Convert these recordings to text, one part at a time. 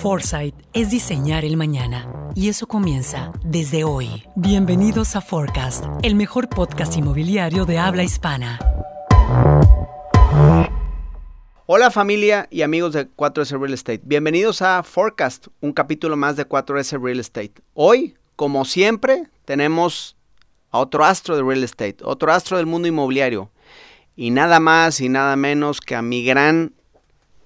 Foresight es diseñar el mañana y eso comienza desde hoy. Bienvenidos a Forecast, el mejor podcast inmobiliario de habla hispana. Hola familia y amigos de 4S Real Estate. Bienvenidos a Forecast, un capítulo más de 4S Real Estate. Hoy, como siempre, tenemos a otro astro de real estate, otro astro del mundo inmobiliario. Y nada más y nada menos que a mi gran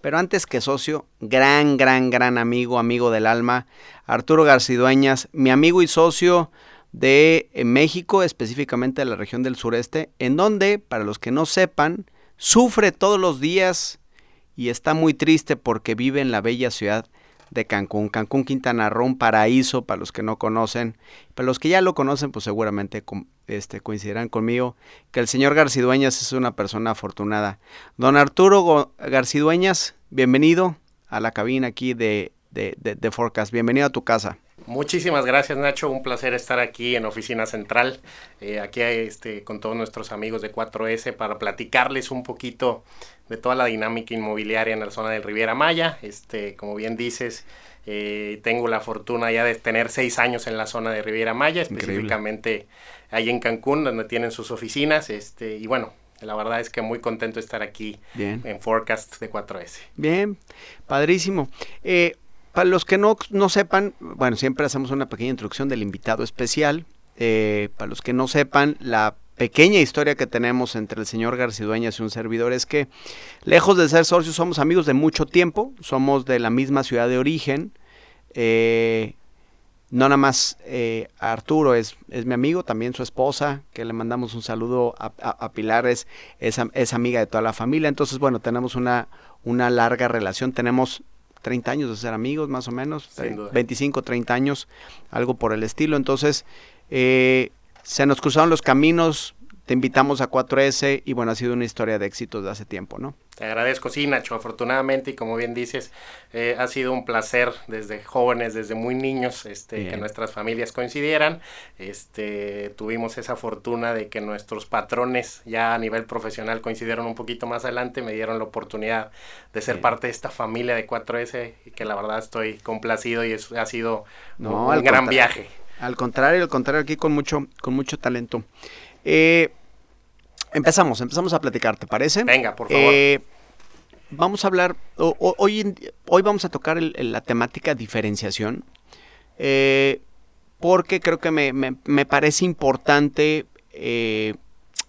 pero antes que socio, gran, gran, gran amigo, amigo del alma, Arturo Garcidueñas, mi amigo y socio de eh, México, específicamente de la región del sureste, en donde, para los que no sepan, sufre todos los días y está muy triste porque vive en la bella ciudad de Cancún. Cancún, Quintana Roo, un paraíso para los que no conocen. Para los que ya lo conocen, pues seguramente este, coincidirán conmigo que el señor Garcidueñas es una persona afortunada. Don Arturo Garcidueñas, bienvenido a la cabina aquí de, de, de, Forecast. Bienvenido a tu casa. Muchísimas gracias Nacho, un placer estar aquí en Oficina Central, eh, aquí este, con todos nuestros amigos de 4S para platicarles un poquito de toda la dinámica inmobiliaria en la zona del Riviera Maya. Este, como bien dices, eh, tengo la fortuna ya de tener seis años en la zona de Riviera Maya, específicamente ahí en Cancún, donde tienen sus oficinas. Este, y bueno, la verdad es que muy contento de estar aquí en Forecast de 4S. Bien, padrísimo. Eh, para los que no, no sepan, bueno, siempre hacemos una pequeña introducción del invitado especial. Eh, para los que no sepan, la pequeña historia que tenemos entre el señor Garcidueñas y un servidor es que, lejos de ser socios, somos amigos de mucho tiempo, somos de la misma ciudad de origen. Eh, no nada más eh, Arturo es, es, mi amigo, también su esposa, que le mandamos un saludo a, a, Pilar, es, es, amiga de toda la familia. Entonces, bueno, tenemos una, una larga relación, tenemos 30 años de ser amigos, más o menos, 25, 30 años, algo por el estilo. Entonces, eh, se nos cruzaron los caminos, te invitamos a 4S y bueno, ha sido una historia de éxitos de hace tiempo, ¿no? Te agradezco, sí, Nacho, afortunadamente y como bien dices, eh, ha sido un placer desde jóvenes, desde muy niños, este, que nuestras familias coincidieran. Este, tuvimos esa fortuna de que nuestros patrones ya a nivel profesional coincidieron un poquito más adelante, me dieron la oportunidad de ser parte de esta familia de 4S y que la verdad estoy complacido y ha sido un gran viaje. Al contrario, al contrario, aquí con mucho, con mucho talento. Eh, empezamos, empezamos a platicar, ¿te parece? Venga, por favor. Eh, vamos a hablar, hoy, hoy vamos a tocar la temática diferenciación, eh, porque creo que me, me, parece importante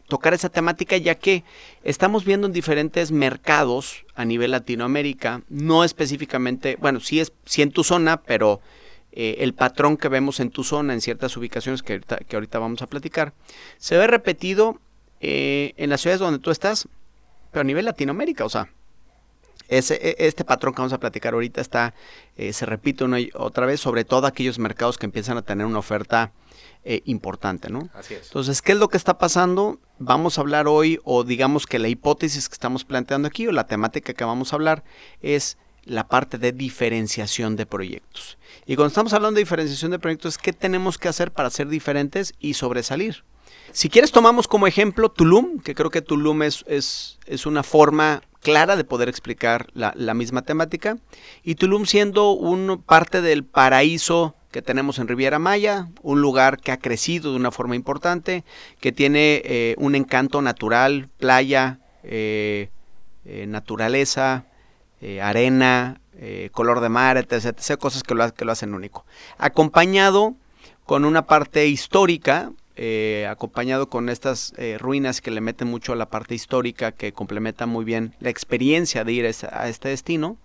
tocar esa temática, ya que estamos viendo en diferentes mercados a nivel Latinoamérica, no específicamente, bueno, sí, es, sí en tu zona, pero eh, el patrón que vemos en tu zona, en ciertas ubicaciones que ahorita, que ahorita vamos a platicar, se ve repetido eh, en las ciudades donde tú estás, pero a nivel Latinoamérica, o sea, ese, e, este patrón que vamos a platicar ahorita está, eh, se repite una y otra vez, sobre todo aquellos mercados que empiezan a tener una oferta importante, ¿no? Así es. Entonces, ¿qué es lo que está pasando? Vamos a hablar hoy, o digamos que la hipótesis que estamos planteando aquí, o la temática que vamos a hablar, es la parte de diferenciación de proyectos. Y cuando estamos hablando de diferenciación de proyectos, ¿qué tenemos que hacer para ser diferentes y sobresalir? Si quieres, tomamos como ejemplo Tulum, que creo que Tulum es, es, es una forma clara de poder explicar la, misma temática. Y Tulum siendo un parte del paraíso que tenemos en Riviera Maya, un lugar que ha crecido de una forma importante, que tiene eh, un encanto natural, playa, eh, eh, naturaleza, eh, arena, eh, color de mar, etc, cosas que lo, hacen único. Acompañado con una parte histórica, eh, acompañado con estas ruinas que le meten mucho a la parte histórica, que complementa muy bien la experiencia de ir a este destino,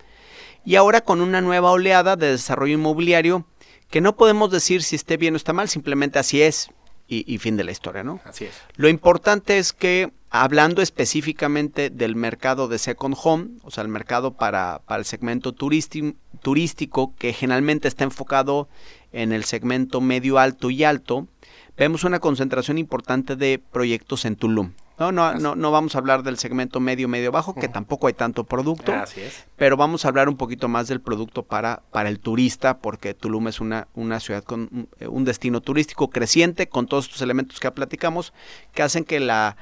y ahora con una nueva oleada de desarrollo inmobiliario que no podemos decir si esté bien o está mal, simplemente así es y, fin de la historia, ¿no? Así es. Lo importante es que, hablando específicamente del mercado de second home, o sea, el mercado para, para el segmento turístico, que generalmente está enfocado en el segmento medio alto y alto, vemos una concentración importante de proyectos en Tulum. No, no, no, no vamos a hablar del segmento medio, medio bajo, que tampoco hay tanto producto. Así es. Pero vamos a hablar un poquito más del producto para, para el turista, porque Tulum es una, una ciudad con un destino turístico creciente, con todos estos elementos que ya platicamos, que hacen que la,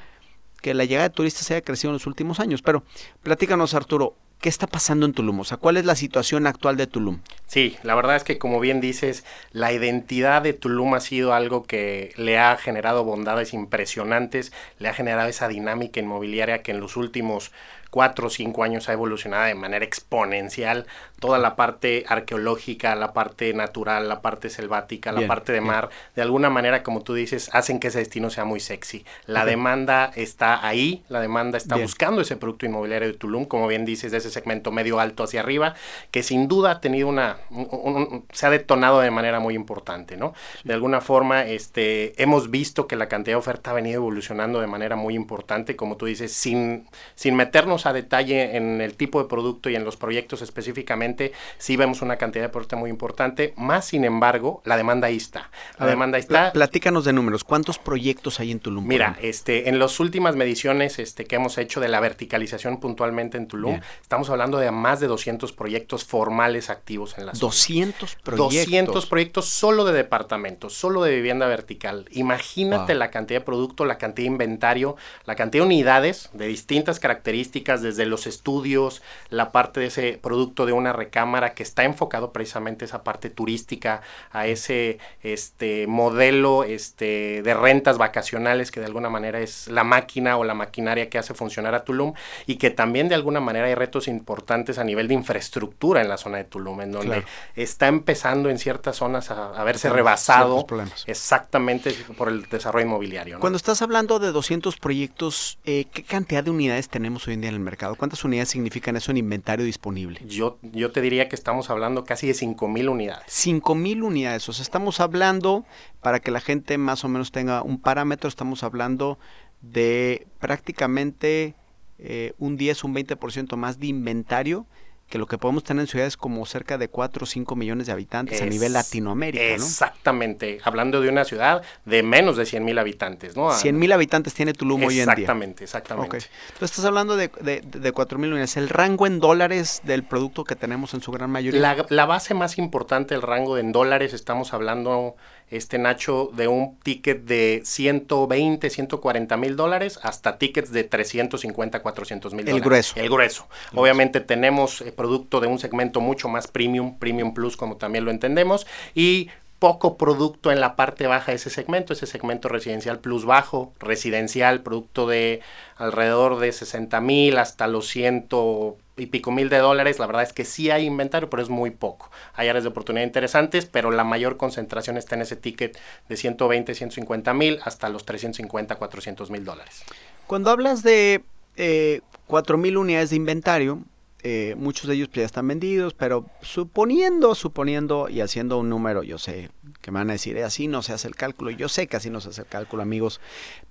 que la llegada de turistas haya crecido en los últimos años. Pero platícanos, Arturo, ¿qué está pasando en Tulum? O sea, ¿cuál es la situación actual de Tulum? Sí, la verdad es que como bien dices, la identidad de Tulum ha sido algo que le ha generado bondades impresionantes, le ha generado esa dinámica inmobiliaria que en los últimos cuatro o cinco años ha evolucionado de manera exponencial. Toda la parte arqueológica, la parte natural, la parte selvática, la parte de mar, de alguna manera, como tú dices, hacen que ese destino sea muy sexy. La demanda está ahí, la demanda está buscando ese producto inmobiliario de Tulum, como bien dices, de ese segmento medio alto hacia arriba, que sin duda ha tenido una, se ha detonado de manera muy importante, ¿no? De alguna forma, este, hemos visto que la cantidad de oferta ha venido evolucionando de manera muy importante, como tú dices, sin, sin meternos a detalle en el tipo de producto y en los proyectos específicamente, sí vemos una cantidad de producto muy importante, más sin embargo, la demanda ahí está. La demanda ahí está. Platícanos de números, ¿cuántos proyectos hay en Tulum? Mira, este, en las últimas mediciones este, que hemos hecho de la verticalización puntualmente en Tulum, estamos hablando de más de 200 proyectos formales activos en la zona. 200 proyectos. 200 proyectos solo de departamentos, solo de vivienda vertical. Imagínate la cantidad de producto, la cantidad de inventario, la cantidad de unidades de distintas características desde los estudios, la parte de ese producto de una recámara que está enfocado precisamente a esa parte turística, a ese este, modelo este, de rentas vacacionales que de alguna manera es la máquina o la maquinaria que hace funcionar a Tulum y que también de alguna manera hay retos importantes a nivel de infraestructura en la zona de Tulum, en donde está empezando en ciertas zonas a, verse rebasado exactamente por el desarrollo inmobiliario. Cuando estás hablando de 200 proyectos, eh, ¿qué cantidad de unidades tenemos hoy en día en el mercado? ¿Cuántas unidades significan eso en inventario disponible? Yo, yo te diría que estamos hablando casi de 5 mil unidades. 5 mil unidades, o sea, estamos hablando, para que la gente más o menos tenga un parámetro, estamos hablando de prácticamente eh, un 10, un 20% más de inventario que lo que podemos tener en ciudades como cerca de 4 o 5 millones de habitantes a nivel Latinoamérica. Exactamente, hablando de una ciudad de menos de 100 mil habitantes, ¿no? 100 mil habitantes tiene Tulum hoy en día. Exactamente, exactamente. Okay. Entonces estás hablando de, de, 4 mil unidades. ¿El rango en dólares del producto que tenemos en su gran mayoría? La, la base más importante, el rango en dólares, estamos hablando este Nacho, de un ticket de 120, 140 mil dólares hasta tickets de 350, 400 mil dólares. El grueso. El grueso. Obviamente tenemos eh, producto de un segmento mucho más premium, premium plus como también lo entendemos, y poco producto en la parte baja de ese segmento, ese segmento residencial plus bajo, residencial, producto de alrededor de 60 mil hasta los 100 y pico mil de dólares, la verdad es que sí hay inventario, pero es muy poco. Hay áreas de oportunidad interesantes, pero la mayor concentración está en ese ticket de 120, 150 mil hasta los 350, 400 mil dólares. Cuando hablas de eh, 4 mil unidades de inventario, eh, muchos de ellos pues, ya están vendidos, pero suponiendo, suponiendo y haciendo un número, yo sé que me van a decir, eh, así no se hace el cálculo, yo sé que así no se hace el cálculo, amigos,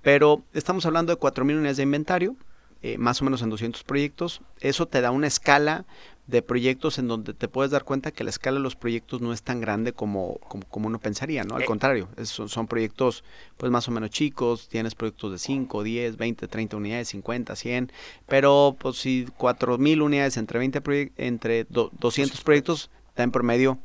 pero estamos hablando de 4.000 unidades de inventario, eh, más o menos en 200 proyectos, eso te da una escala de proyectos en donde te puedes dar cuenta que la escala de los proyectos no es tan grande como, como, uno pensaría, ¿no? Al contrario, son, son, proyectos pues más o menos chicos, tienes proyectos de 5, 10, 20, 30 unidades, 50, 100, pero pues si 4.000 unidades entre 20 entre 200 proyectos, da en promedio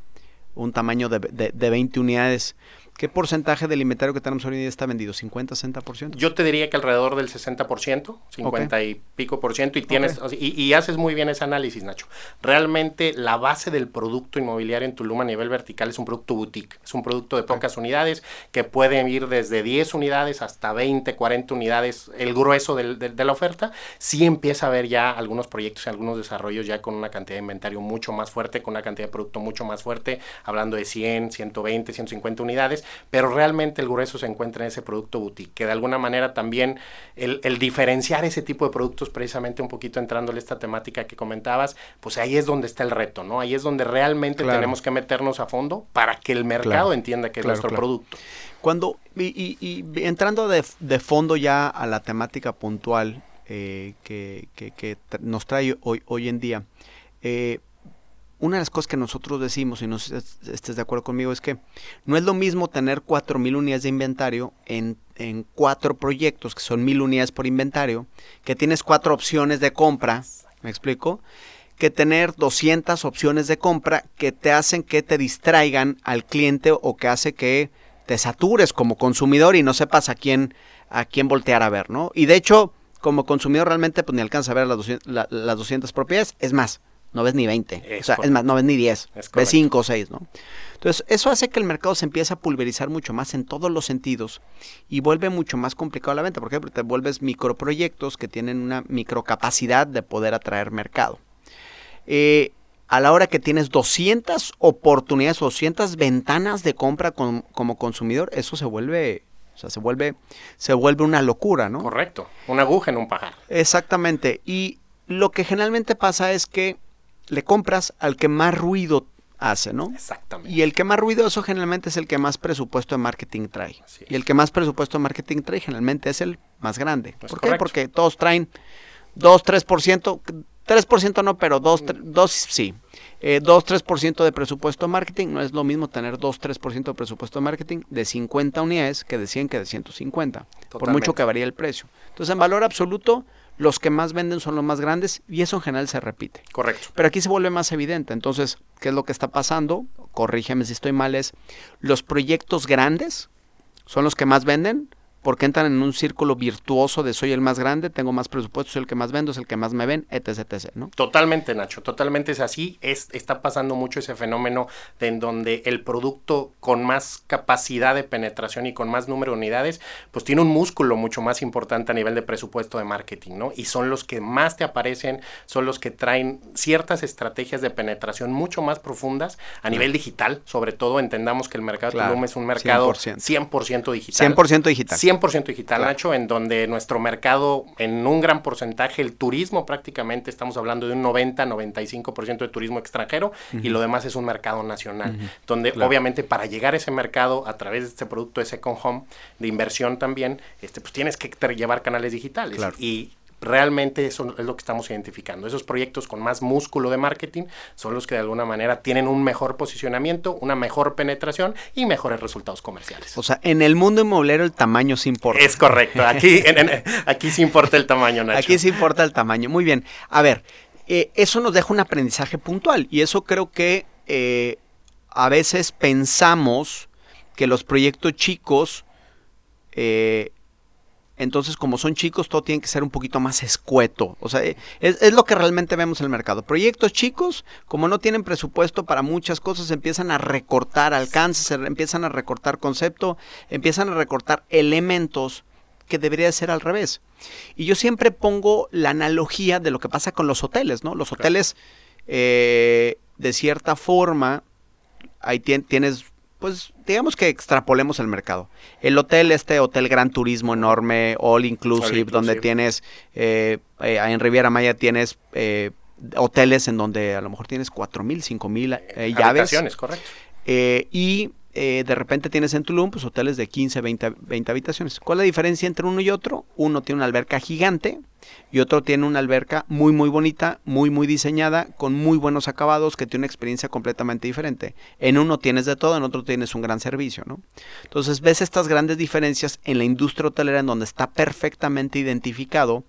un tamaño de, de, de 20 unidades ¿Qué porcentaje del inventario que tenemos hoy en día está vendido? ¿50, 60%? Yo te diría que alrededor del 60%, 50 y pico por ciento, y tienes, y, haces muy bien ese análisis, Nacho. Realmente la base del producto inmobiliario en Tulum a nivel vertical es un producto boutique, es un producto de pocas unidades que pueden ir desde 10 unidades hasta 20, 40 unidades, el grueso de la oferta. Sí empieza a haber ya algunos proyectos y algunos desarrollos ya con una cantidad de inventario mucho más fuerte, con una cantidad de producto mucho más fuerte, hablando de 100, 120, 150 unidades pero realmente el grueso se encuentra en ese producto boutique, que de alguna manera también el, diferenciar ese tipo de productos, precisamente un poquito entrándole esta temática que comentabas, pues ahí es donde está el reto, ¿no? Ahí es donde realmente tenemos que meternos a fondo para que el mercado entienda que es nuestro producto. Cuando, y, entrando de, fondo ya a la temática puntual eh, que, nos trae hoy, hoy en día, eh, una de las cosas que nosotros decimos, y no estés de acuerdo conmigo, es que no es lo mismo tener 4.000 unidades de inventario en, en cuatro proyectos, que son 1.000 unidades por inventario, que tienes cuatro opciones de compra, ¿me explico? Que tener 200 opciones de compra que te hacen que te distraigan al cliente o que hace que te satures como consumidor y no sepas a quién, a quién voltear a ver, ¿no? Y de hecho, como consumidor realmente pues ni alcanza a ver las 200, las 200 propiedades. Es más, no ves ni 20. o sea, es más, no ves ni 10, ves 5 o 6, ¿no? Entonces, eso hace que el mercado se empiece a pulverizar mucho más en todos los sentidos y vuelve mucho más complicado la venta. Por ejemplo, te vuelves microproyectos que tienen una microcapacidad de poder atraer mercado. Eh, a la hora que tienes 200 oportunidades, 200 ventanas de compra como consumidor, eso se vuelve, o sea, se vuelve, se vuelve una locura, ¿no? Correcto, una aguja en un pajar. Exactamente. Y lo que generalmente pasa es que le compras al que más ruido hace, ¿no? Exactamente. Y el que más ruidoso generalmente es el que más presupuesto de marketing trae. Y el que más presupuesto de marketing trae generalmente es el más grande. ¿Por qué? Porque todos traen 2, 3%, 3% no, pero 2, 2 sí. Eh, 2, 3% de presupuesto de marketing no es lo mismo tener 2, 3% de presupuesto de marketing de 50 unidades que de 100 que de 150. Por mucho que varíe el precio. Entonces, en valor absoluto, los que más venden son los más grandes y eso en general se repite. Correcto. Pero aquí se vuelve más evidente. Entonces, ¿qué es lo que está pasando? Corrígeme si estoy mal, es los proyectos grandes son los que más venden, porque entran en un círculo virtuoso de soy el más grande, tengo más presupuesto, soy el que más vendo, es el que más me ven, etc, etc, ¿no? Totalmente, Nacho, totalmente es así. Es, está pasando mucho ese fenómeno de en donde el producto con más capacidad de penetración y con más número de unidades, pues tiene un músculo mucho más importante a nivel de presupuesto de marketing, ¿no? Y son los que más te aparecen, son los que traen ciertas estrategias de penetración mucho más profundas a nivel digital, sobre todo entendamos que el mercado de Tulum es un mercado 100%, 100 digital. 100% digital. 100% digital, Nacho, en donde nuestro mercado, en un gran porcentaje, el turismo prácticamente, estamos hablando de un 90-95% de turismo extranjero y lo demás es un mercado nacional, donde obviamente para llegar a ese mercado a través de este producto de Second Home, de inversión también, este, pues tienes que llevar canales digitales. Y realmente eso es lo que estamos identificando. Esos proyectos con más músculo de marketing son los que de alguna manera tienen un mejor posicionamiento, una mejor penetración y mejores resultados comerciales. O sea, en el mundo inmobiliario el tamaño sí importa. Es correcto. Aquí, aquí sí importa el tamaño, Nacho. Aquí sí importa el tamaño. Muy bien. A ver, eh, eso nos deja un aprendizaje puntual y eso creo que eh, a veces pensamos que los proyectos chicos eh, entonces, como son chicos, todo tiene que ser un poquito más escueto. O sea, es, lo que realmente vemos en el mercado. Proyectos chicos, como no tienen presupuesto para muchas cosas, empiezan a recortar alcances, empiezan a recortar concepto, empiezan a recortar elementos que debería ser al revés. Y yo siempre pongo la analogía de lo que pasa con los hoteles, ¿no? Los hoteles, eh, de cierta forma, ahí tienes pues digamos que extrapolemos el mercado. El hotel, este hotel Gran Turismo enorme, all inclusive, donde tienes, eh, eh, en Riviera Maya tienes eh, hoteles en donde a lo mejor tienes cuatro mil, cinco mil llaves. correcto. y eh, de repente tienes en Tulum pues, hoteles de 15, 20, 20 habitaciones. ¿Cuál es la diferencia entre uno y otro? Uno tiene una alberca gigante y otro tiene una alberca muy, muy bonita, muy, muy diseñada, con muy buenos acabados, que tiene una experiencia completamente diferente. En uno tienes de todo, en otro tienes un gran servicio, ¿no? Entonces ves estas grandes diferencias en la industria hotelera en donde está perfectamente identificado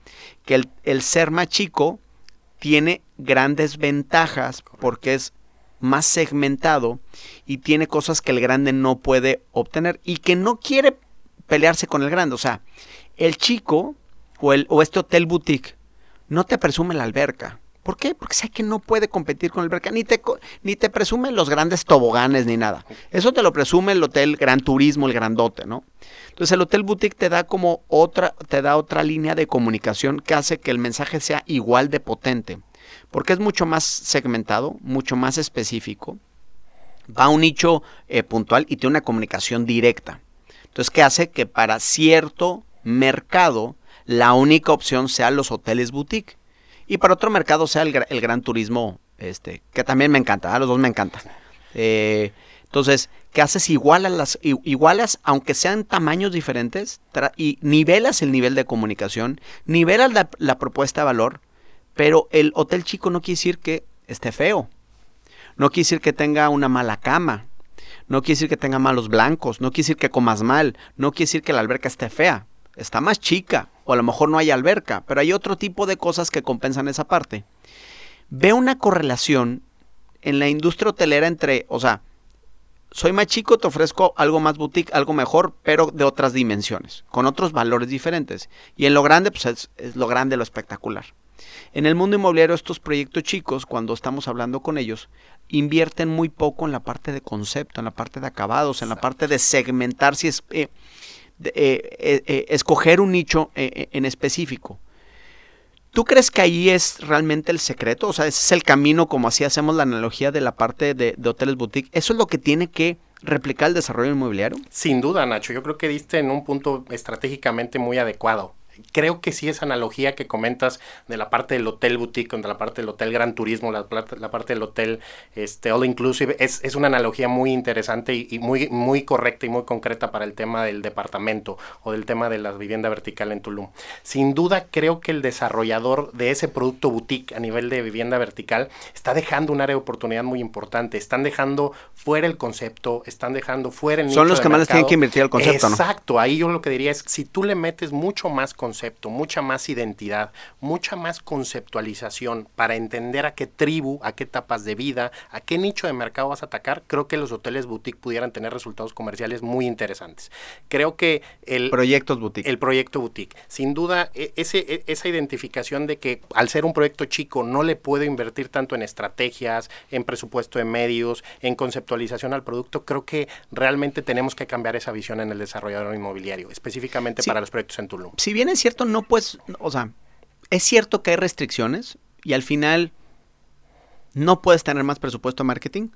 que el, el ser más chico tiene grandes ventajas porque es más segmentado y tiene cosas que el grande no puede obtener y que no quiere pelearse con el grande. O sea, el chico o, el, o este hotel boutique no te presume la alberca. ¿Por qué? Porque sabe que no puede competir con la alberca, ni te, ni te presume los grandes toboganes ni nada. Eso te lo presume el hotel Gran Turismo, el grandote, ¿no? Entonces el hotel boutique te da como otra, te da otra línea de comunicación que hace que el mensaje sea igual de potente porque es mucho más segmentado, mucho más específico, va a un nicho eh, puntual y tiene una comunicación directa. Entonces, ¿qué hace? Que para cierto mercado la única opción sea los hoteles boutique y para otro mercado sea el, gran turismo, este, que también me encanta, a los dos me encantan. Eh, entonces, ¿qué haces? Igualas, las, igualas, aunque sean tamaños diferentes, y nivelas el nivel de comunicación, nivelas la propuesta de valor, pero el hotel chico no quiere decir que esté feo. No quiere decir que tenga una mala cama. No quiere decir que tenga malos blancos. No quiere decir que comas mal. No quiere decir que la alberca esté fea. Está más chica. O a lo mejor no hay alberca. Pero hay otro tipo de cosas que compensan esa parte. Veo una correlación en la industria hotelera entre, o sea, soy más chico, te ofrezco algo más boutique, algo mejor, pero de otras dimensiones, con otros valores diferentes. Y en lo grande, pues es, es lo grande, lo espectacular. En el mundo inmobiliario, estos proyectos chicos, cuando estamos hablando con ellos, invierten muy poco en la parte de concepto, en la parte de acabados, en la parte de segmentar, si es, eh, eh, eh, escoger un nicho en específico. ¿Tú crees que ahí es realmente el secreto? O sea, ese es el camino, como así hacemos la analogía de la parte de, de hoteles boutique. ¿Eso es lo que tiene que replicar el desarrollo inmobiliario? Sin duda, Nacho. Yo creo que diste en un punto estratégicamente muy adecuado creo que sí esa analogía que comentas de la parte del hotel boutique, de la parte del hotel gran turismo, la, la parte del hotel este, all inclusive, es, es una analogía muy interesante y, muy, muy correcta y muy concreta para el tema del departamento o del tema de la vivienda vertical en Tulum. Sin duda creo que el desarrollador de ese producto boutique a nivel de vivienda vertical está dejando un área de oportunidad muy importante, están dejando fuera el concepto, están dejando fuera el Son los que más les tienen que invertir el concepto, Exacto, ahí yo lo que diría es, si tú le metes mucho más concepto, mucha más identidad, mucha más conceptualización para entender a qué tribu, a qué etapas de vida, a qué nicho de mercado vas a atacar, creo que los hoteles boutique pudieran tener resultados comerciales muy interesantes. Creo que el proyectos boutique. El proyecto boutique. Sin duda, e, ese, e, esa identificación de que al ser un proyecto chico no le puedo invertir tanto en estrategias, en presupuesto de medios, en conceptualización al producto, creo que realmente tenemos que cambiar esa visión en el desarrollador inmobiliario, específicamente para los proyectos en Tulum. Si bien es cierto, no pues, o sea, es cierto que hay restricciones y al final no puedes tener más presupuesto de marketing,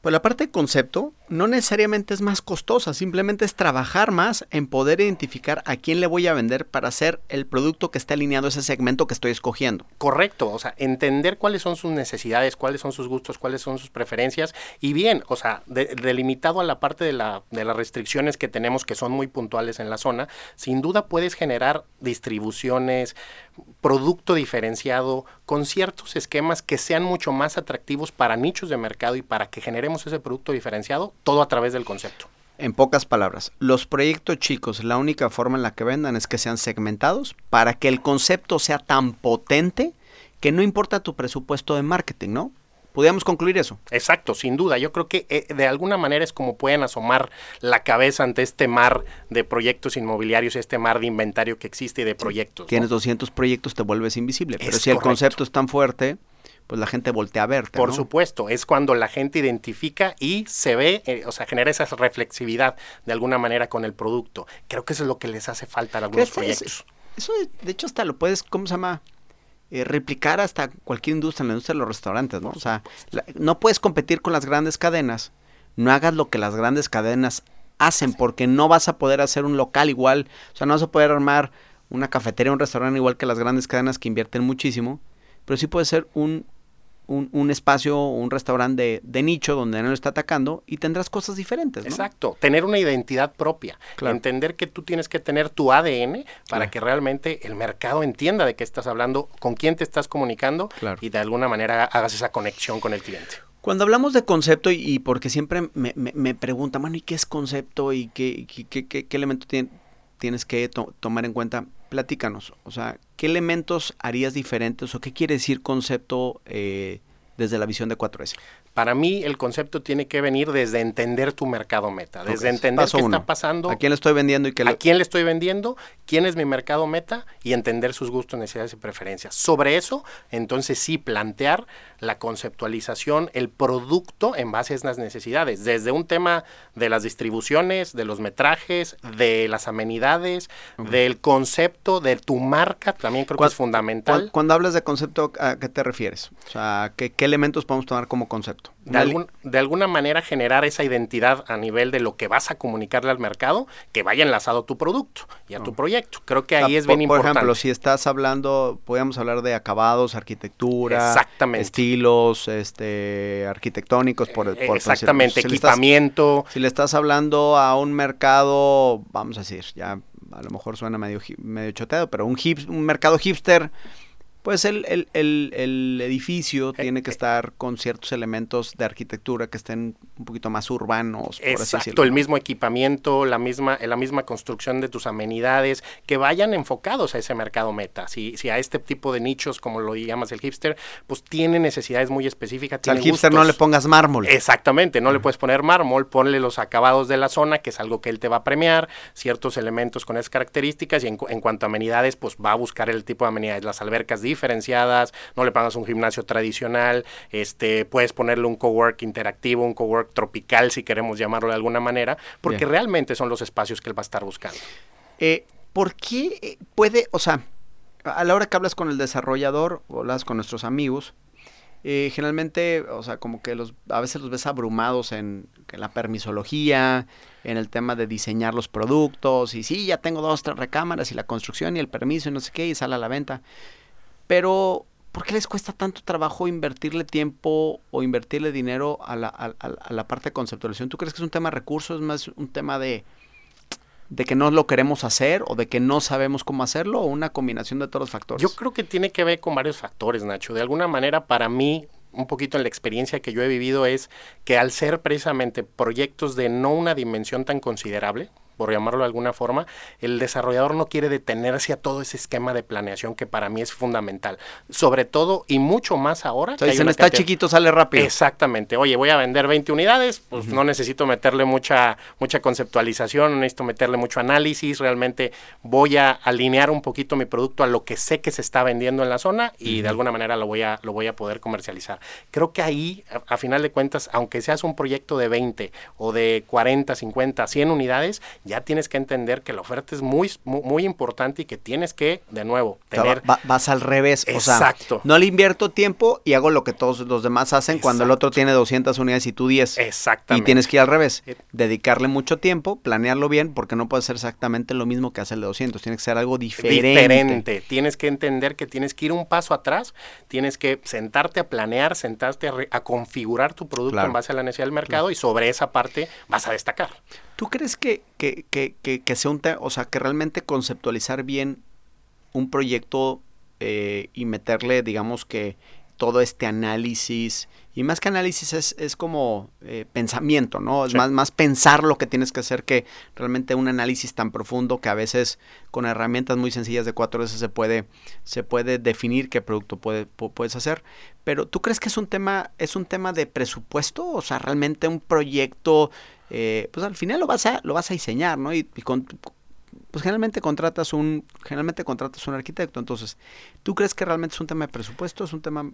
pues la parte de concepto no necesariamente es más costosa, simplemente es trabajar más en poder identificar a quién le voy a vender para hacer el producto que esté alineado a ese segmento que estoy escogiendo. Correcto, o sea, entender cuáles son sus necesidades, cuáles son sus gustos, cuáles son sus preferencias y bien, o sea, delimitado a la parte de, la, de las restricciones que tenemos que son muy puntuales en la zona, sin duda puedes generar distribuciones, producto diferenciado con ciertos esquemas que sean mucho más atractivos para nichos de mercado y para que generen ese producto diferenciado, todo a través del concepto. En pocas palabras, los proyectos chicos, la única forma en la que vendan es que sean segmentados para que el concepto sea tan potente que no importa tu presupuesto de marketing, ¿no? Podríamos concluir eso. Exacto, sin duda. Yo creo que eh, de alguna manera es como pueden asomar la cabeza ante este mar de proyectos inmobiliarios, este mar de inventario que existe y de proyectos. Tienes 200 proyectos, te vuelves invisible. Pero si el concepto es tan fuerte, pues la gente voltea a verte. Por supuesto, es cuando la gente identifica y se ve, eh, o sea, genera esa reflexividad de alguna manera con el producto. Creo que eso es lo que les hace falta a algunos proyectos. eso, de hecho, hasta lo puedes, ¿cómo se llama? Eh, replicar hasta cualquier industria, en la industria de los restaurantes, ¿no? O sea, no puedes competir con las grandes cadenas, no hagas lo que las grandes cadenas hacen, porque no vas a poder hacer un local igual, o sea, no vas a poder armar una cafetería, un restaurante igual que las grandes cadenas que invierten muchísimo, pero sí puede ser un un, un espacio, un restaurante de, nicho donde no lo está atacando y tendrás cosas diferentes. Exacto, tener una identidad propia, entender que tú tienes que tener tu ADN para que realmente el mercado entienda de qué estás hablando, con quién te estás comunicando y de alguna manera hagas esa conexión con el cliente. Cuando hablamos de concepto, y, porque siempre me, me, preguntan, bueno, ¿y qué es concepto? ¿Y qué, qué, qué, qué elemento tienes que tomar en cuenta? Platícanos, o sea, ¿qué elementos harías diferentes o qué quiere decir concepto eh, desde la visión de 4S? Para mí el concepto tiene que venir desde entender tu mercado meta, desde entender qué está pasando. ¿A quién le estoy vendiendo y qué ¿A quién le estoy vendiendo? ¿Quién es mi mercado meta? Y entender sus gustos, necesidades y preferencias. Sobre eso, entonces sí plantear la conceptualización, el producto en base a esas necesidades, desde un tema de las distribuciones, de los metrajes, de las amenidades, del concepto, de tu marca, también creo que es fundamental. Cuando hablas de concepto, ¿a qué te refieres? O sea, ¿qué, qué elementos podemos tomar como concepto? De, algún, de alguna manera generar esa identidad a nivel de lo que vas a comunicarle al mercado, que vaya enlazado a tu producto y a tu proyecto. Creo que ahí es bien importante. Por ejemplo, si estás hablando, podríamos hablar de acabados, arquitectura, Exactamente estilos este, arquitectónicos, por, por Exactamente, equipamiento. si le estás hablando a un mercado, vamos a decir, ya a lo mejor suena medio, medio choteado, pero un, hip, un mercado hipster pues el, el, el, edificio eh, tiene que eh. estar con ciertos elementos de arquitectura que estén un poquito más urbanos. Por Exacto, el mismo equipamiento, la misma, la misma construcción de tus amenidades, que vayan enfocados a ese mercado meta. Si, si a este tipo de nichos, como lo llamas el hipster, pues tiene necesidades muy específicas. al hipster no le pongas mármol. Exactamente, no le puedes poner mármol, ponle los acabados de la zona, que es algo que él te va a premiar, ciertos elementos con esas características, y en, en cuanto a amenidades, pues va a buscar el tipo de amenidades, las albercas diferenciadas, no le pagas un gimnasio tradicional, este, puedes ponerle un cowork interactivo, un cowork tropical, si queremos llamarlo de alguna manera, porque realmente son los espacios que él va a estar buscando. Eh, ¿Por qué puede, o sea, a la hora que hablas con el desarrollador o hablas con nuestros amigos, eh, generalmente, o sea, como que los, a veces los ves abrumados en, la permisología, en el tema de diseñar los productos, y sí, ya tengo dos, tres recámaras, y la construcción, y el permiso, y no sé qué, y sale a la venta. Pero, ¿por qué les cuesta tanto trabajo invertirle tiempo o invertirle dinero a la, a la parte de conceptualización? ¿Tú crees que es un tema de recursos, es más un tema de de que no lo queremos hacer o de que no sabemos cómo hacerlo o una combinación de todos los factores? Yo creo que tiene que ver con varios factores, Nacho. De alguna manera, para mí, un poquito en la experiencia que yo he vivido es que al ser precisamente proyectos de no una dimensión tan considerable, por llamarlo de alguna forma, el desarrollador no quiere detenerse a todo ese esquema de planeación que para mí es fundamental. Sobre todo y mucho más ahora. que dicen, está chiquito, sale rápido. Exactamente. Oye, voy a vender 20 unidades, pues no necesito meterle mucha, mucha conceptualización, no necesito meterle mucho análisis, realmente voy a alinear un poquito mi producto a lo que sé que se está vendiendo en la zona y de alguna manera lo voy a, lo voy a poder comercializar. Creo que ahí, a, a final de cuentas, aunque seas un proyecto de 20 o de 40, 50, 100 unidades, ya tienes que entender que la oferta es muy, muy, importante y que tienes que, de nuevo, tener... vas al revés. Exacto. O sea, no le invierto tiempo y hago lo que todos los demás hacen cuando el otro tiene 200 unidades y tú 10. Exactamente. Y tienes que ir al revés. Eh, Dedicarle mucho tiempo, planearlo bien, porque no puede ser exactamente lo mismo que hace el de 200. Tiene que ser algo diferente. Diferente. Tienes que entender que tienes que ir un paso atrás, tienes que sentarte a planear, sentarte a, configurar tu producto en base a la necesidad del mercado y sobre esa parte vas a destacar. ¿Tú crees que, que, que, que, sea un o sea, que realmente conceptualizar bien un proyecto eh, y meterle, digamos que todo este análisis, y más que análisis es, es como eh, pensamiento, ¿no? Es más, más pensar lo que tienes que hacer que realmente un análisis tan profundo que a veces con herramientas muy sencillas de cuatro veces se puede, se puede definir qué producto puede, puedes hacer. Pero ¿tú crees que es un tema, es un tema de presupuesto? O sea, realmente un proyecto eh, pues al final lo vas a, lo vas a diseñar, ¿no? Y, con, pues generalmente contratas un, generalmente contratas un arquitecto. Entonces, ¿tú crees que realmente es un tema de presupuesto? ¿Es un tema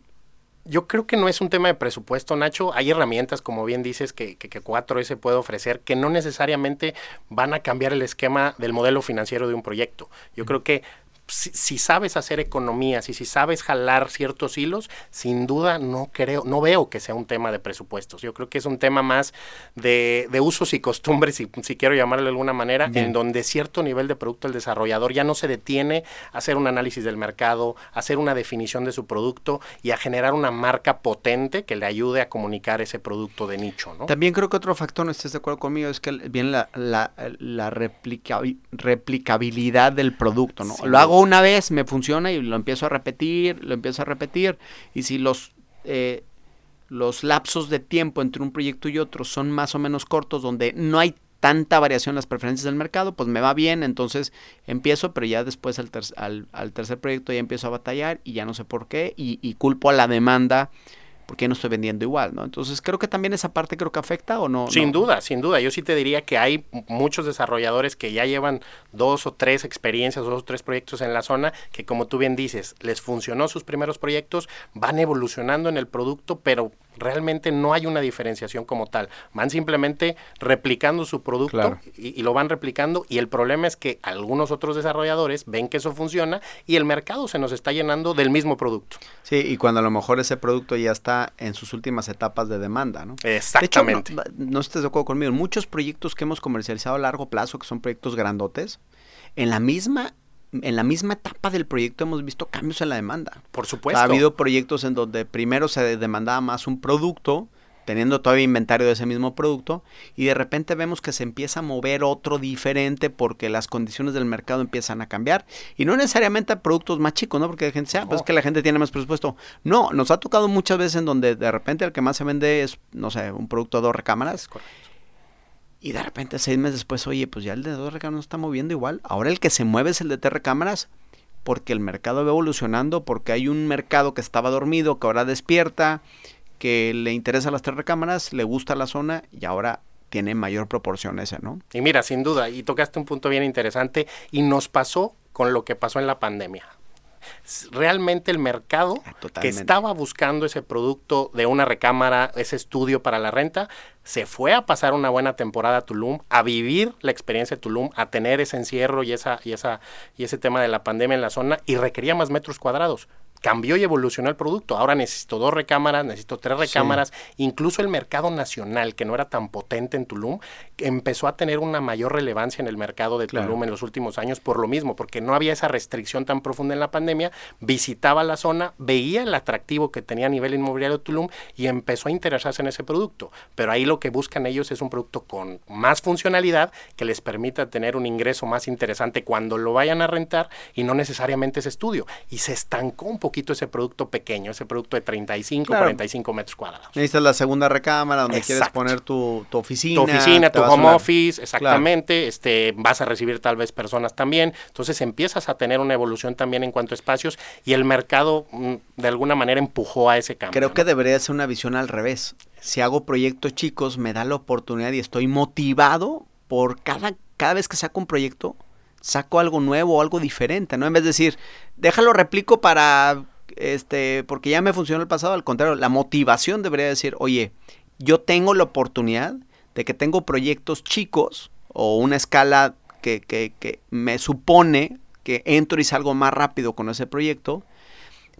yo creo que no es un tema de presupuesto, Nacho. Hay herramientas, como bien dices, que, que, que 4S puede ofrecer, que no necesariamente van a cambiar el esquema del modelo financiero de un proyecto. Yo creo que si, sabes hacer economías y si sabes jalar ciertos hilos, sin duda no creo, no veo que sea un tema de presupuestos. Yo creo que es un tema más de, usos y costumbres, si, si, quiero llamarlo de alguna manera, en donde cierto nivel de producto el desarrollador ya no se detiene a hacer un análisis del mercado, a hacer una definición de su producto y a generar una marca potente que le ayude a comunicar ese producto de nicho. ¿no? También creo que otro factor, no estés de acuerdo conmigo, es que viene la, la, la replicabilidad del producto. ¿no? Lo hago una vez, me funciona y lo empiezo a repetir, lo empiezo a repetir. Y si los, eh, los lapsos de tiempo entre un proyecto y otro son más o menos cortos, donde no hay tanta variación en las preferencias del mercado, pues me va bien, entonces empiezo, pero ya después al, tercer proyecto ya empiezo a batallar y ya no sé por qué y culpo a la demanda porque no estoy vendiendo igual, ¿no? Entonces creo que también esa parte creo que afecta o no. Sin duda, sin duda. Yo sí te diría que hay muchos desarrolladores que ya llevan dos o tres experiencias, dos o tres proyectos en la zona, que como tú bien dices, les funcionó sus primeros proyectos, van evolucionando en el producto, pero realmente no hay una diferenciación como tal. Van simplemente replicando su producto y, lo van replicando y el problema es que algunos otros desarrolladores ven que eso funciona y el mercado se nos está llenando del mismo producto. Sí, y cuando a lo mejor ese producto ya está en sus últimas etapas de demanda, ¿no? Exactamente. no, no estés de acuerdo conmigo, muchos proyectos que hemos comercializado a largo plazo, que son proyectos grandotes, en la misma en la misma etapa del proyecto hemos visto cambios en la demanda. Por supuesto. ha habido proyectos en donde primero se demandaba más un producto, teniendo todavía inventario de ese mismo producto, y de repente vemos que se empieza a mover otro diferente porque las condiciones del mercado empiezan a cambiar. Y no necesariamente a productos más chicos, ¿no? Porque la gente sea, pues que la gente tiene más presupuesto. No, nos ha tocado muchas veces en donde de repente el que más se vende es, no sé, un producto de dos recámaras. Y de repente, seis meses después, oye, pues ya el de dos recámaras no está moviendo igual. Ahora el que se mueve es el de tres recámaras porque el mercado va evolucionando, porque hay un mercado que estaba dormido, que ahora despierta, que le interesa las tres recámaras, le gusta la zona y ahora tiene mayor proporción ese, ¿no? Y mira, sin duda, y tocaste un punto bien interesante y nos pasó con lo que pasó en la pandemia. Realmente el mercado Ah, que estaba buscando ese producto de una recámara, ese estudio para la renta, se fue a pasar una buena temporada a Tulum, a vivir la experiencia de Tulum, a tener ese encierro y esa y esa y ese tema de la pandemia en la zona y requería más metros cuadrados cambió y evolucionó el producto. Ahora necesito dos recámaras, necesito tres recámaras. Incluso el mercado nacional, que no era tan potente en Tulum, empezó a tener una mayor relevancia en el mercado de Tulum en los últimos años por lo mismo, porque no había esa restricción tan profunda en la pandemia. Visitaba la zona, veía el atractivo que tenía a nivel inmobiliario de Tulum y empezó a interesarse en ese producto. Pero ahí lo que buscan ellos es un producto con más funcionalidad que les permita tener un ingreso más interesante cuando lo vayan a rentar y no necesariamente ese estudio. Y se estancó un poquito ese producto pequeño, ese producto de 35, 45 metros cuadrados. Necesitas la segunda recámara donde quieres poner tu, tu, oficina. Tu oficina, tu home office, exactamente. Este, vas a recibir tal vez personas también. Entonces empiezas a tener una evolución también en cuanto a espacios y el mercado mm, de alguna manera empujó a ese cambio. Creo que debería ser una visión al revés. Si hago proyectos chicos, me da la oportunidad y estoy motivado por cada, cada vez que saco un proyecto, saco algo nuevo o algo diferente, ¿no? En vez de decir, déjalo replico para, este, porque ya me funcionó el pasado, al contrario, la motivación debería decir, oye, yo tengo la oportunidad de que tengo proyectos chicos o una escala que, que, que me supone que entro y salgo más rápido con ese proyecto,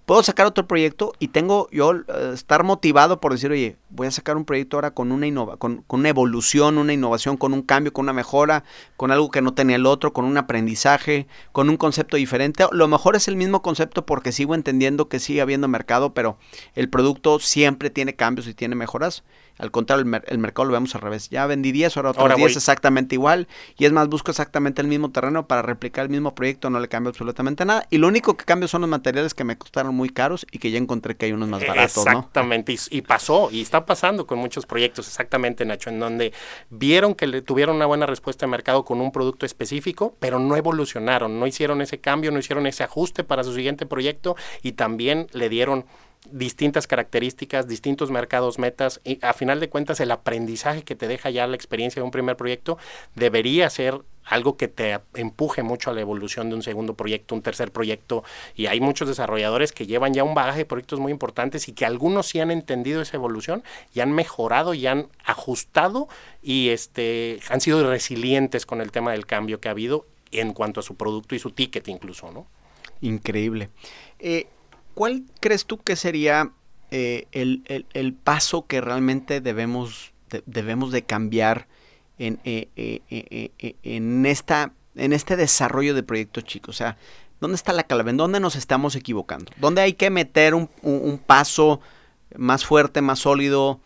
puedo sacar otro proyecto y tengo yo uh, estar motivado por decir, oye, voy a sacar un proyecto ahora con una, innova con, con, una evolución, una innovación, con un cambio, con una mejora, con algo que no tenía el otro, con un aprendizaje, con un concepto diferente. Lo mejor es el mismo concepto porque sigo entendiendo que sigue habiendo mercado, pero el producto siempre tiene cambios y tiene mejoras. Al contrario, el, mer el, mercado lo vemos al revés. Ya vendí 10, ahora otros ahora 10 exactamente igual. Y es más, busco exactamente el mismo terreno para replicar el mismo proyecto, no le cambio absolutamente nada. Y lo único que cambio son los materiales que me costaron muy caros y que ya encontré que hay unos más baratos. Exactamente, ¿no? y, y, pasó, y está pasando con muchos proyectos, exactamente, Nacho, en donde vieron que le tuvieron una buena respuesta de mercado con un producto específico, pero no evolucionaron, no hicieron ese cambio, no hicieron ese ajuste para su siguiente proyecto y también le dieron distintas características, distintos mercados metas y a final de cuentas el aprendizaje que te deja ya la experiencia de un primer proyecto debería ser algo que te empuje mucho a la evolución de un segundo proyecto, un tercer proyecto y hay muchos desarrolladores que llevan ya un bagaje de proyectos muy importantes y que algunos sí han entendido esa evolución y han mejorado y han ajustado y este han sido resilientes con el tema del cambio que ha habido en cuanto a su producto y su ticket incluso, ¿no? Increíble. Eh, ¿cuál crees tú que sería eh, el, el, paso que realmente debemos de, debemos de cambiar en, eh, eh, en, esta, en este desarrollo de proyectos chicos? O sea, ¿dónde está la clave? ¿En dónde nos estamos equivocando? ¿Dónde hay que meter un, un paso más fuerte, más sólido,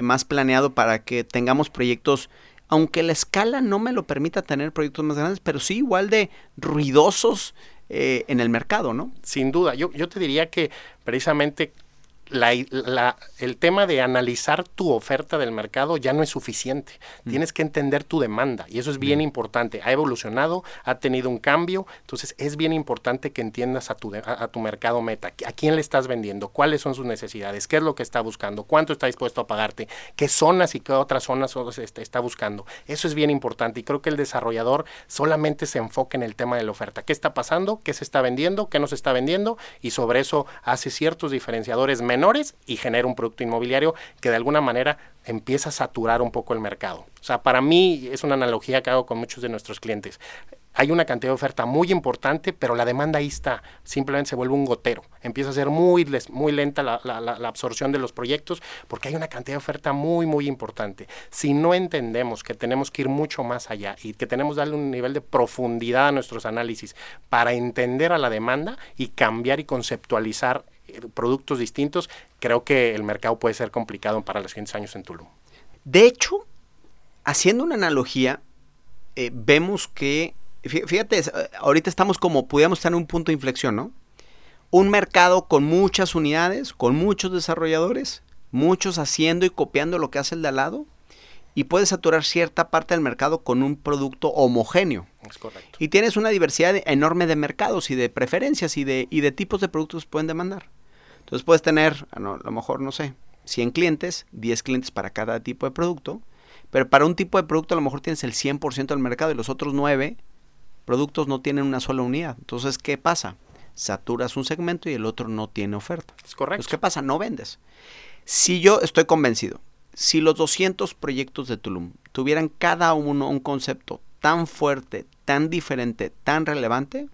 más planeado para que tengamos proyectos aunque la escala no me lo permita tener proyectos más grandes, pero sí igual de ruidosos eh, en el mercado, ¿no? Sin duda, yo, yo te diría que precisamente la, la, el tema de analizar tu oferta del mercado ya no es suficiente. Mm. Tienes que entender tu demanda y eso es bien mm. importante. Ha evolucionado, ha tenido un cambio, entonces es bien importante que entiendas a tu, a, a, tu mercado meta, a quién le estás vendiendo, cuáles son sus necesidades, qué es lo que está buscando, cuánto está dispuesto a pagarte, qué zonas y qué otras zonas este, está buscando. Eso es bien importante y creo que el desarrollador solamente se enfoca en el tema de la oferta. ¿Qué está pasando? ¿Qué se está vendiendo? ¿Qué no se está vendiendo? Y sobre eso hace ciertos diferenciadores menores y genera un producto inmobiliario que de alguna manera empieza a saturar un poco el mercado. O sea, para mí es una analogía que hago con muchos de nuestros clientes. Hay una cantidad de oferta muy importante, pero la demanda ahí está. Simplemente se vuelve un gotero. Empieza a ser muy, lenta la, la, la, absorción de los proyectos porque hay una cantidad de oferta muy, muy importante. Si no entendemos que tenemos que ir mucho más allá y que tenemos que darle un nivel de profundidad a nuestros análisis para entender a la demanda y cambiar y conceptualizar productos distintos, creo que el mercado puede ser complicado para los siguientes años en Tulum. De hecho, haciendo una analogía, eh, vemos que, fíjate, ahorita estamos como, pudiéramos estar en un punto de inflexión, ¿no? Un mercado con muchas unidades, con muchos desarrolladores, muchos haciendo y copiando lo que hace el de al lado, y puedes saturar cierta parte del mercado con un producto homogéneo. Es correcto. Y tienes una diversidad enorme de mercados y de preferencias y de, y de tipos de productos que pueden demandar. Entonces puedes tener, a lo mejor, no sé, 100 clientes, 10 clientes para cada tipo de producto, pero para un tipo de producto a lo mejor tienes el 100% del mercado y los otros 9 productos no tienen una sola unidad. Entonces, ¿qué pasa? saturas un segmento y el otro no tiene oferta. Es correcto. Pues, ¿qué pasa? No vendes. Si yo estoy convencido, si los 200 proyectos de Tulum tuvieran cada uno un concepto tan fuerte, tan diferente, tan relevante,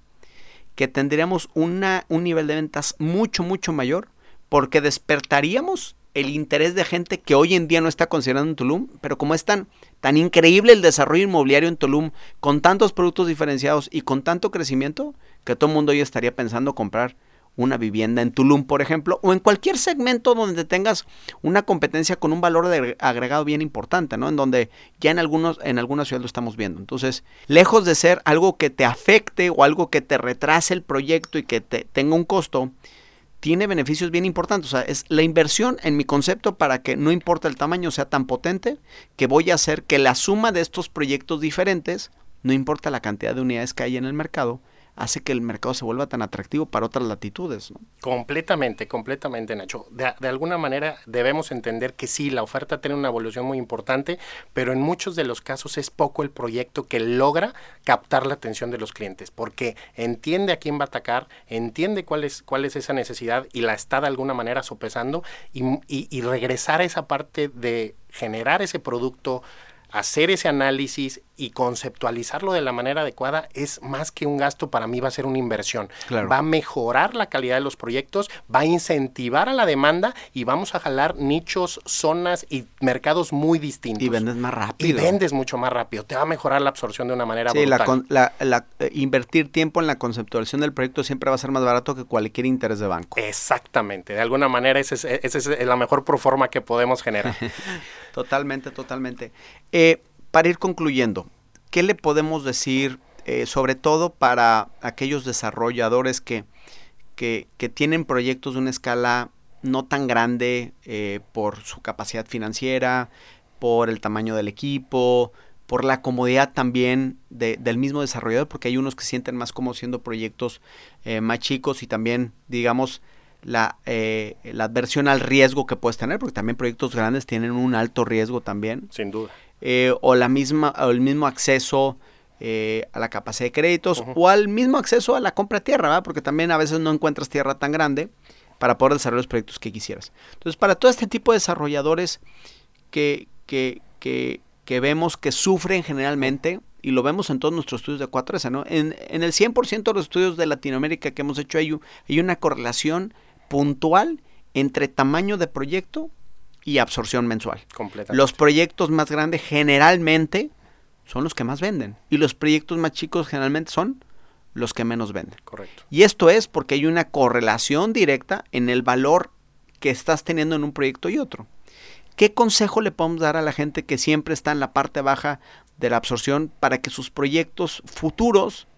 que tendríamos un nivel de ventas mucho, mucho mayor, porque despertaríamos el interés de gente que hoy en día no está considerando en Tulum, pero como es tan, tan increíble el desarrollo inmobiliario en Tulum, con tantos productos diferenciados y con tanto crecimiento, que todo el mundo hoy estaría pensando comprar una vivienda en Tulum, por ejemplo, o en cualquier segmento donde tengas una competencia con un valor de agregado bien importante, ¿no? En donde ya en algunos en algunas ciudades lo estamos viendo. Entonces, lejos de ser algo que te afecte o algo que te retrase el proyecto y que te tenga un costo, tiene beneficios bien importantes. O sea, es la inversión en mi concepto para que no importa el tamaño sea tan potente que voy a hacer que la suma de estos proyectos diferentes, no importa la cantidad de unidades que hay en el mercado, hace que el mercado se vuelva tan atractivo para otras latitudes. ¿no? Completamente, completamente, Nacho. De, alguna manera debemos entender que sí, la oferta tiene una evolución muy importante, pero en muchos de los casos es poco el proyecto que logra captar la atención de los clientes, porque entiende a quién va a atacar, entiende cuál es, cuál es esa necesidad y la está de alguna manera sopesando y regresar a esa parte de generar ese producto hacer ese análisis y conceptualizarlo de la manera adecuada es más que un gasto, para mí va a ser una inversión. Claro. Va a mejorar la calidad de los proyectos, va a incentivar a la demanda y vamos a jalar nichos, zonas y mercados muy distintos. Y vendes más rápido. Y vendes mucho más rápido. Te va a mejorar la absorción de una manera sí, brutal. La, la, la, eh, invertir tiempo en la conceptualización del proyecto siempre va a ser más barato que cualquier interés de banco. Exactamente. De alguna manera esa es, esa es la mejor proforma que podemos generar. totalmente, totalmente. Eh, para ir concluyendo, ¿qué le podemos decir eh, sobre todo para aquellos desarrolladores que, que, tienen proyectos de una escala no tan grande eh, por su capacidad financiera, por el tamaño del equipo, por la comodidad también de, del mismo desarrollador, porque hay unos que sienten más cómodos siendo proyectos eh, más chicos y también, digamos, la, eh, la adversión al riesgo que puedes tener, porque también proyectos grandes tienen un alto riesgo también. Sin duda. Eh, o la misma, o el mismo acceso eh, a la capacidad de créditos, uh -huh. o al mismo acceso a la compra de tierra, ¿verdad? porque también a veces no encuentras tierra tan grande para poder desarrollar los proyectos que quisieras. Entonces, para todo este tipo de desarrolladores que, que, que, que vemos que sufren generalmente, y lo vemos en todos nuestros estudios de 4S, ¿no? En, en el 100% de los estudios de Latinoamérica que hemos hecho hay, hay una correlación puntual entre tamaño de proyecto y absorción mensual. Los proyectos más grandes generalmente son los que más venden y los proyectos más chicos generalmente son los que menos venden. Correcto. Y esto es porque hay una correlación directa en el valor que estás teniendo en un proyecto y otro. ¿Qué consejo le podemos dar a la gente que siempre está en la parte baja de la absorción para que sus proyectos futuros,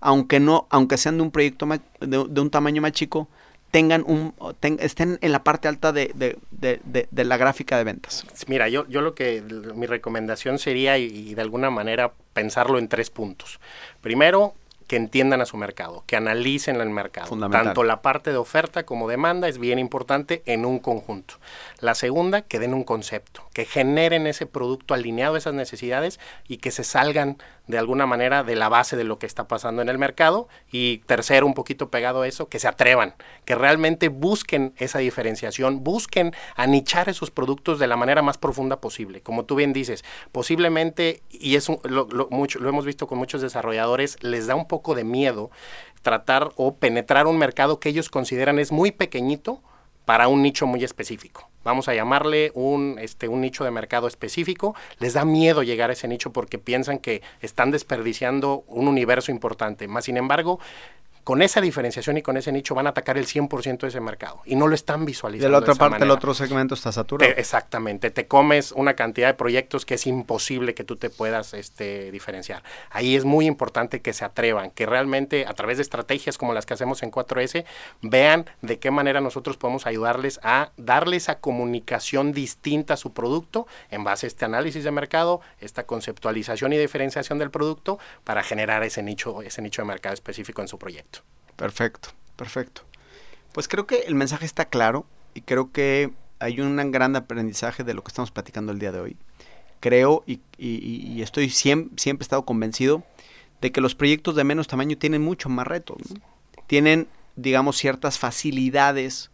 aunque no, aunque sean de un proyecto más, de, de un tamaño más chico, tengan un ten, estén en la parte alta de, de, de, de, la gráfica de ventas? Mira, yo, yo lo que mi recomendación sería y, y de alguna manera pensarlo en tres puntos. Primero, que entiendan a su mercado, que analicen el mercado. Tanto la parte de oferta como demanda es bien importante en un conjunto. La segunda, que den un concepto, que generen ese producto alineado a esas necesidades y que se salgan de alguna manera de la base de lo que está pasando en el mercado. Y tercero, un poquito pegado a eso, que se atrevan, que realmente busquen esa diferenciación, busquen anichar esos productos de la manera más profunda posible. Como tú bien dices, posiblemente, y es lo, lo, mucho, lo hemos visto con muchos desarrolladores, les da un poco de miedo tratar o penetrar un mercado que ellos consideran es muy pequeñito para un nicho muy específico. Vamos a llamarle un, este, un nicho de mercado específico. Les da miedo llegar a ese nicho porque piensan que están desperdiciando un universo importante. Más sin embargo, con esa diferenciación y con ese nicho van a atacar el 100% de ese mercado y no lo están visualizando. De la otra de parte, manera. el otro segmento está saturado. Te, exactamente, te comes una cantidad de proyectos que es imposible que tú te puedas este, diferenciar. Ahí es muy importante que se atrevan, que realmente a través de estrategias como las que hacemos en 4S, vean de qué manera nosotros podemos ayudarles a darle esa comunicación distinta a su producto en base a este análisis de mercado, esta conceptualización y diferenciación del producto para generar ese nicho, ese nicho de mercado específico en su proyecto. Perfecto, perfecto. Pues creo que el mensaje está claro y creo que hay un gran aprendizaje de lo que estamos platicando el día de hoy. Creo y, y, y estoy siempre, siempre he estado convencido de que los proyectos de menos tamaño tienen mucho más retos. tienen, digamos, ciertas facilidades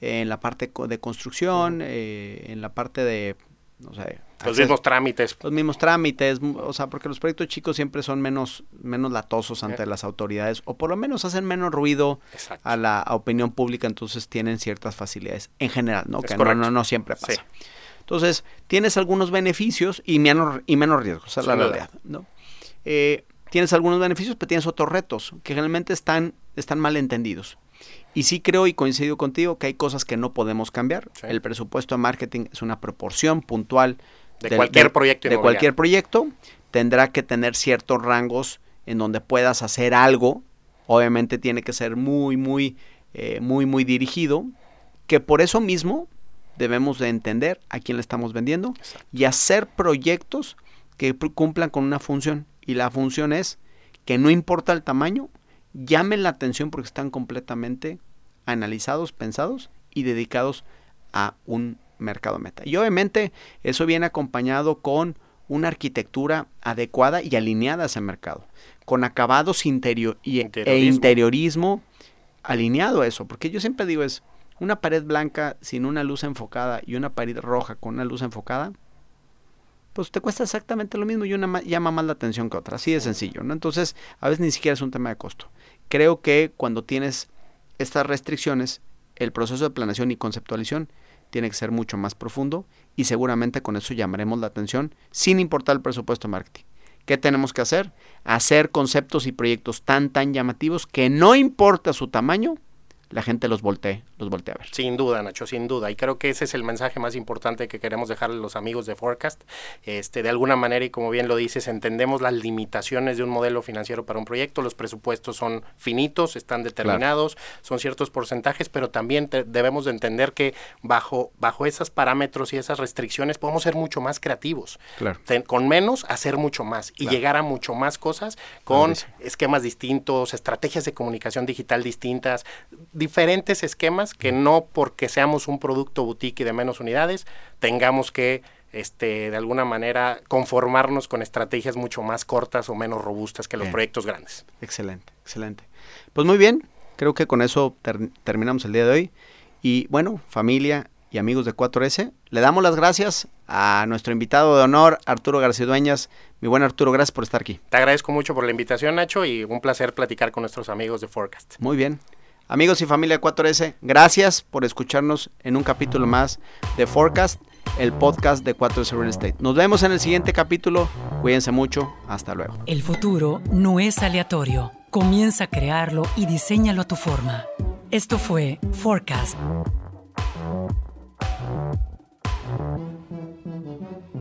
en la parte de construcción, eh, en la parte de, no sé, los mismos trámites. Los mismos trámites, o sea, porque los proyectos chicos siempre son menos, menos latosos ante las autoridades, o por lo menos hacen menos ruido a la opinión pública, entonces tienen ciertas facilidades en general, ¿no? que no, no, siempre pasa. Entonces, tienes algunos beneficios y menos, y menos riesgos, esa es la realidad, ¿no? Eh, tienes algunos beneficios, pero tienes otros retos que generalmente están, están mal entendidos. Y sí creo y coincido contigo que hay cosas que no podemos cambiar. El presupuesto de marketing es una proporción puntual de, cualquier proyecto. De cualquier proyecto. Tendrá que tener ciertos rangos en donde puedas hacer algo. Obviamente tiene que ser muy, muy, eh, muy, muy dirigido. Que por eso mismo debemos de entender a quién le estamos vendiendo y hacer proyectos que cumplan con una función. Y la función es que no importa el tamaño, llamen la atención porque están completamente analizados, pensados y dedicados a un mercado meta. Y obviamente eso viene acompañado con una arquitectura adecuada y alineada a ese mercado, con acabados interior y, e interiorismo alineado a eso, porque yo siempre digo es una pared blanca sin una luz enfocada y una pared roja con una luz enfocada, pues te cuesta exactamente lo mismo y una llama más la atención que otra, así de sencillo, ¿no? Entonces, a veces ni siquiera es un tema de costo. Creo que cuando tienes estas restricciones, el proceso de planeación y conceptualización tiene que ser mucho más profundo y seguramente con eso llamaremos la atención sin importar el presupuesto de marketing. ¿Qué tenemos que hacer? Hacer conceptos y proyectos tan tan llamativos que no importa su tamaño, la gente los voltee, los voltea a ver. Sin duda, Nacho, sin duda. Y creo que ese es el mensaje más importante que queremos dejarle a los amigos de Forecast. Este, de alguna manera, y como bien lo dices, entendemos las limitaciones de un modelo financiero para un proyecto. Los presupuestos son finitos, están determinados, son ciertos porcentajes, pero también debemos de entender que bajo, bajo esos parámetros y esas restricciones podemos ser mucho más creativos. Claro. con menos, hacer mucho más y llegar a mucho más cosas con esquemas distintos, estrategias de comunicación digital distintas, diferentes esquemas que no porque seamos un producto boutique y de menos unidades tengamos que este, de alguna manera conformarnos con estrategias mucho más cortas o menos robustas que los proyectos grandes. Excelente, excelente. Pues muy bien, creo que con eso terminamos el día de hoy. Y bueno, familia y amigos de 4S, le damos las gracias a nuestro invitado de honor, Arturo García Dueñas. Mi buen Arturo, gracias por estar aquí. Te agradezco mucho por la invitación, Nacho, y un placer platicar con nuestros amigos de Forecast. Muy bien. Amigos y familia 4S, gracias por escucharnos en un capítulo más de Forecast, el podcast de 4S Real Estate. Nos vemos en el siguiente capítulo. Cuídense mucho. Hasta luego. El futuro no es aleatorio. Comienza a crearlo y diseñalo a tu forma. Esto fue Forecast.